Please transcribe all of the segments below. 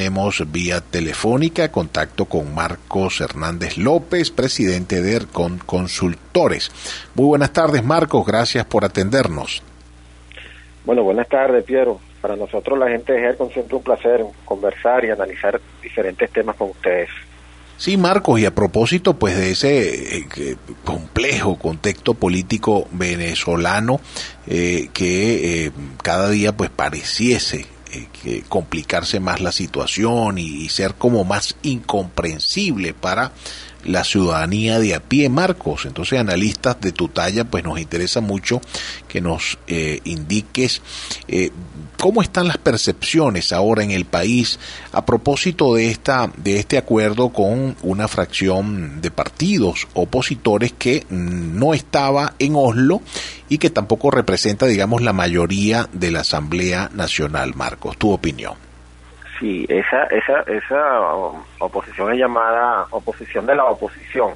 tenemos vía telefónica contacto con Marcos Hernández López, presidente de ERCON Consultores. Muy buenas tardes, Marcos, gracias por atendernos. Bueno, buenas tardes, Piero. Para nosotros, la gente de ERCON, siempre un placer conversar y analizar diferentes temas con ustedes. Sí, Marcos, y a propósito pues de ese eh, complejo contexto político venezolano eh, que eh, cada día pues pareciese que complicarse más la situación y, ser como más incomprensible para la ciudadanía de a pie, Marcos. Entonces, analistas de tu talla, pues nos interesa mucho que nos eh, indiques eh, cómo están las percepciones ahora en el país a propósito de esta de este acuerdo con una fracción de partidos opositores que no estaba en Oslo y que tampoco representa, digamos, la mayoría de la Asamblea Nacional. Marcos, tu opinión. Sí, esa, esa, esa oposición es llamada oposición de la oposición.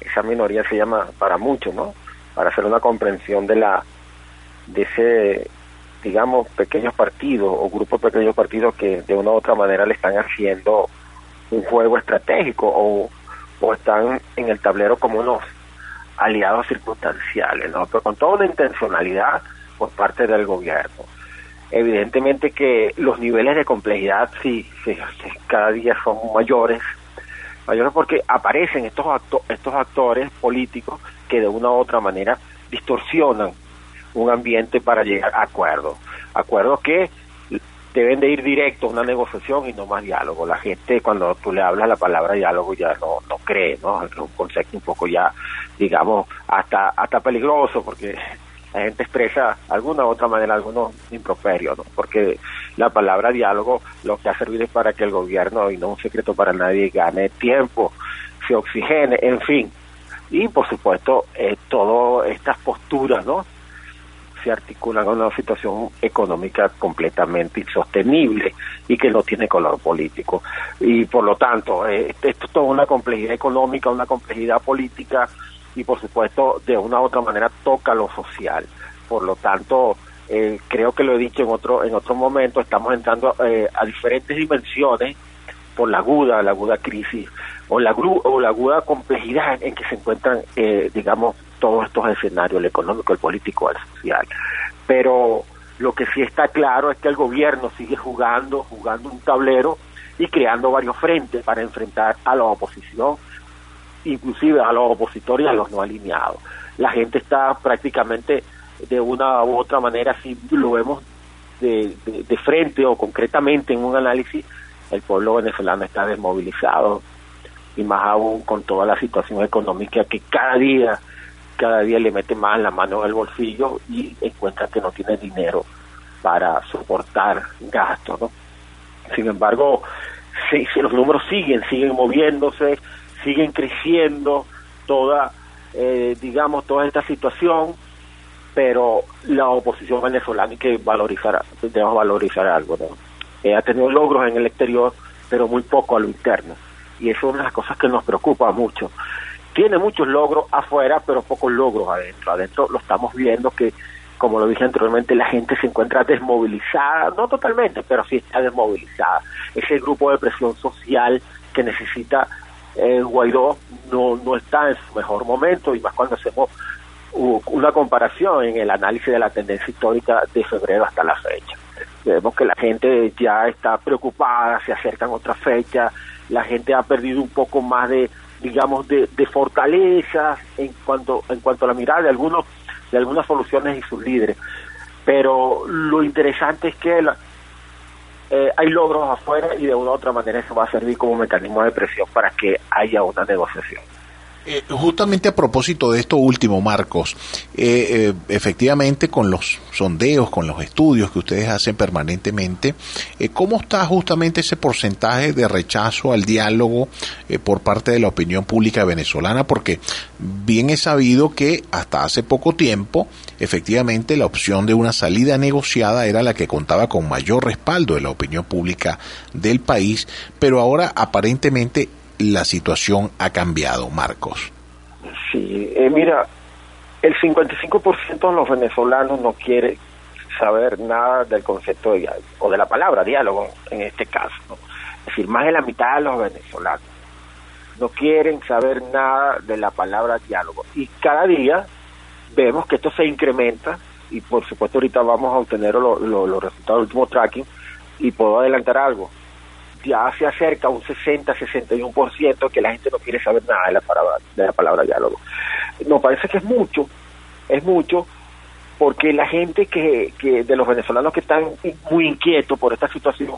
Esa minoría se llama para muchos, ¿no? Para hacer una comprensión de la de ese, digamos, pequeños partidos o grupos de pequeños partidos que de una u otra manera le están haciendo un juego estratégico o, o están en el tablero como unos aliados circunstanciales, ¿no? Pero con toda una intencionalidad por parte del gobierno evidentemente que los niveles de complejidad sí, cada día son mayores mayores porque aparecen estos estos actores políticos que de una u otra manera distorsionan un ambiente para llegar a acuerdos. Acuerdos que deben de ir directo a una negociación y no más diálogo. La gente cuando tú le hablas la palabra diálogo ya no no cree no es un concepto un poco ya digamos hasta hasta peligroso porque la gente expresa alguna u otra manera algunos improperios, ¿no? porque la palabra diálogo lo que ha servido es para que el gobierno, y no un secreto para nadie, gane tiempo, se oxigene, en fin. Y por supuesto, eh, todas estas posturas, ¿no? se articulan con una situación económica completamente insostenible y que no tiene color político. Y por lo tanto, eh, esto es toda una complejidad económica, una complejidad política, y por supuesto de una u otra manera toca lo social. Por lo tanto, eh, creo que lo he dicho en otro en otro momento, estamos entrando eh, a diferentes dimensiones por la aguda, la aguda crisis o la, o la aguda complejidad en que se encuentran, eh, digamos, todos estos escenarios, el económico, el político, el social. Pero lo que sí está claro es que el gobierno sigue jugando, jugando un tablero y creando varios frentes para enfrentar a la oposición inclusive a los opositores y a los no alineados. La gente está prácticamente de una u otra manera, si lo vemos de, de, frente o concretamente en un análisis, el pueblo venezolano está desmovilizado y más aún con toda la situación económica que cada día cada día le mete más la mano en el bolsillo y encuentra que no tiene dinero para soportar gastos. Sin embargo, si, si los números siguen, siguen moviéndose, siguen creciendo toda, eh, digamos, toda esta situación, pero la oposición venezolana hay que valorizar, debemos valorizar algo, ¿no? Eh, ha tenido logros en el exterior, pero muy poco a lo interno. Y eso es una de las cosas que nos preocupa mucho. Tiene muchos logros afuera, pero pocos logros adentro. Adentro lo estamos viendo que, como lo dije anteriormente, la gente se encuentra desmovilizada, no totalmente, pero sí está desmovilizada. Ese grupo de presión social que necesita eh, Guaidó no, no está en su mejor momento y más cuando hacemos una comparación en el análisis de la tendencia histórica de febrero hasta la fecha. Vemos que la gente ya está preocupada, se acercan otras fechas, la gente ha perdido un poco más de, digamos, de, de fortaleza en cuanto, en cuanto a la mirada de algunos, de algunas soluciones y sus líderes. Pero lo interesante es que la, eh, hay logros afuera y de una u otra manera eso va a servir como mecanismo de presión para que haya una negociación. Eh, justamente a propósito de esto último, Marcos, eh, eh, efectivamente con los sondeos, con los estudios que ustedes hacen permanentemente, ¿cómo está justamente ese porcentaje de rechazo al diálogo por parte de la opinión pública venezolana? Porque bien es sabido que hasta hace poco tiempo, efectivamente, la opción de una salida negociada era la que contaba con mayor respaldo de la opinión pública del país, pero ahora aparentemente la situación ha cambiado, Marcos? Sí, eh, mira, el 55% de los venezolanos no quiere saber nada del concepto o de la palabra diálogo en este caso. Es decir, más de la mitad de los venezolanos no quieren saber nada de la palabra diálogo. Y cada día vemos que esto se incrementa y por supuesto ahorita vamos a obtener los resultados del último tracking y puedo adelantar algo. Ya se acerca un 60-61% que la gente no quiere saber nada de la palabra, de la palabra diálogo. Nos parece que es mucho, es mucho, porque la gente que, que de los venezolanos que están muy inquietos por esta situación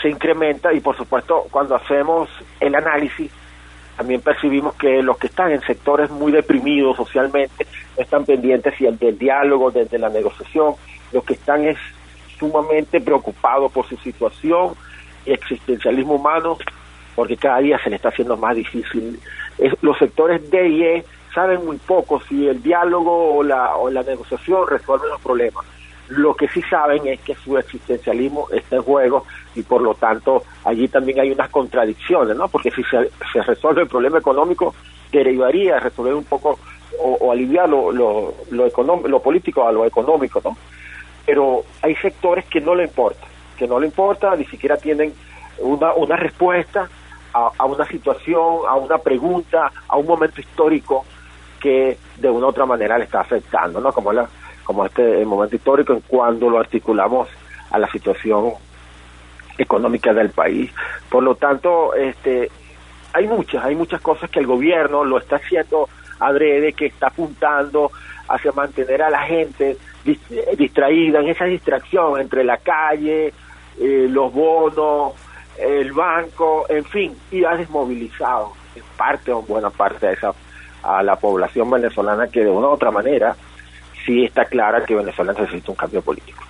se, incrementa y por supuesto cuando hacemos el análisis también percibimos que los que están en sectores muy deprimidos socialmente están pendientes del diálogo, desde la negociación, los que están es sumamente preocupados por su situación existencialismo humano, porque cada día se le está haciendo más difícil. los sectores D y E saben muy poco si el diálogo o la, o la negociación resuelven los problemas. Lo que sí saben es que su existencialismo está en juego y por lo tanto allí también hay unas contradicciones, ¿no? Porque si se, se resuelve el problema económico, derivaría a resolver un poco o, aliviar lo, lo, lo, lo político a lo económico, ¿no? Pero hay sectores que no le importa, que no le importa, ni siquiera tienen una, una respuesta a, una situación, a una pregunta, a un momento histórico que de una u otra manera le está afectando, ¿no? Como la como este momento histórico en cuando lo articulamos a la situación económica del país. Por lo tanto, este, hay muchas, hay muchas cosas que el gobierno lo está haciendo adrede, que está apuntando hacia mantener a la gente distraída en esa distracción entre la calle, eh, los bonos, el banco, en fin, y ha desmovilizado en parte o buena parte de esa a la población venezolana que de una u otra manera sí está clara que Venezuela necesita un cambio político.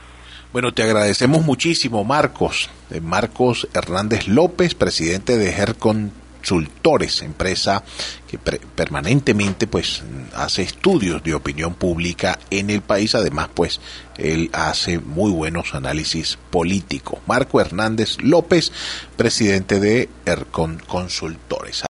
Bueno, te agradecemos muchísimo, Marcos. Eh, Marcos Hernández López, presidente de GER Consultores, empresa que permanentemente pues hace estudios de opinión pública en el país. Además, pues él hace muy buenos análisis políticos. Marco Hernández López, presidente de ERCON Consultores.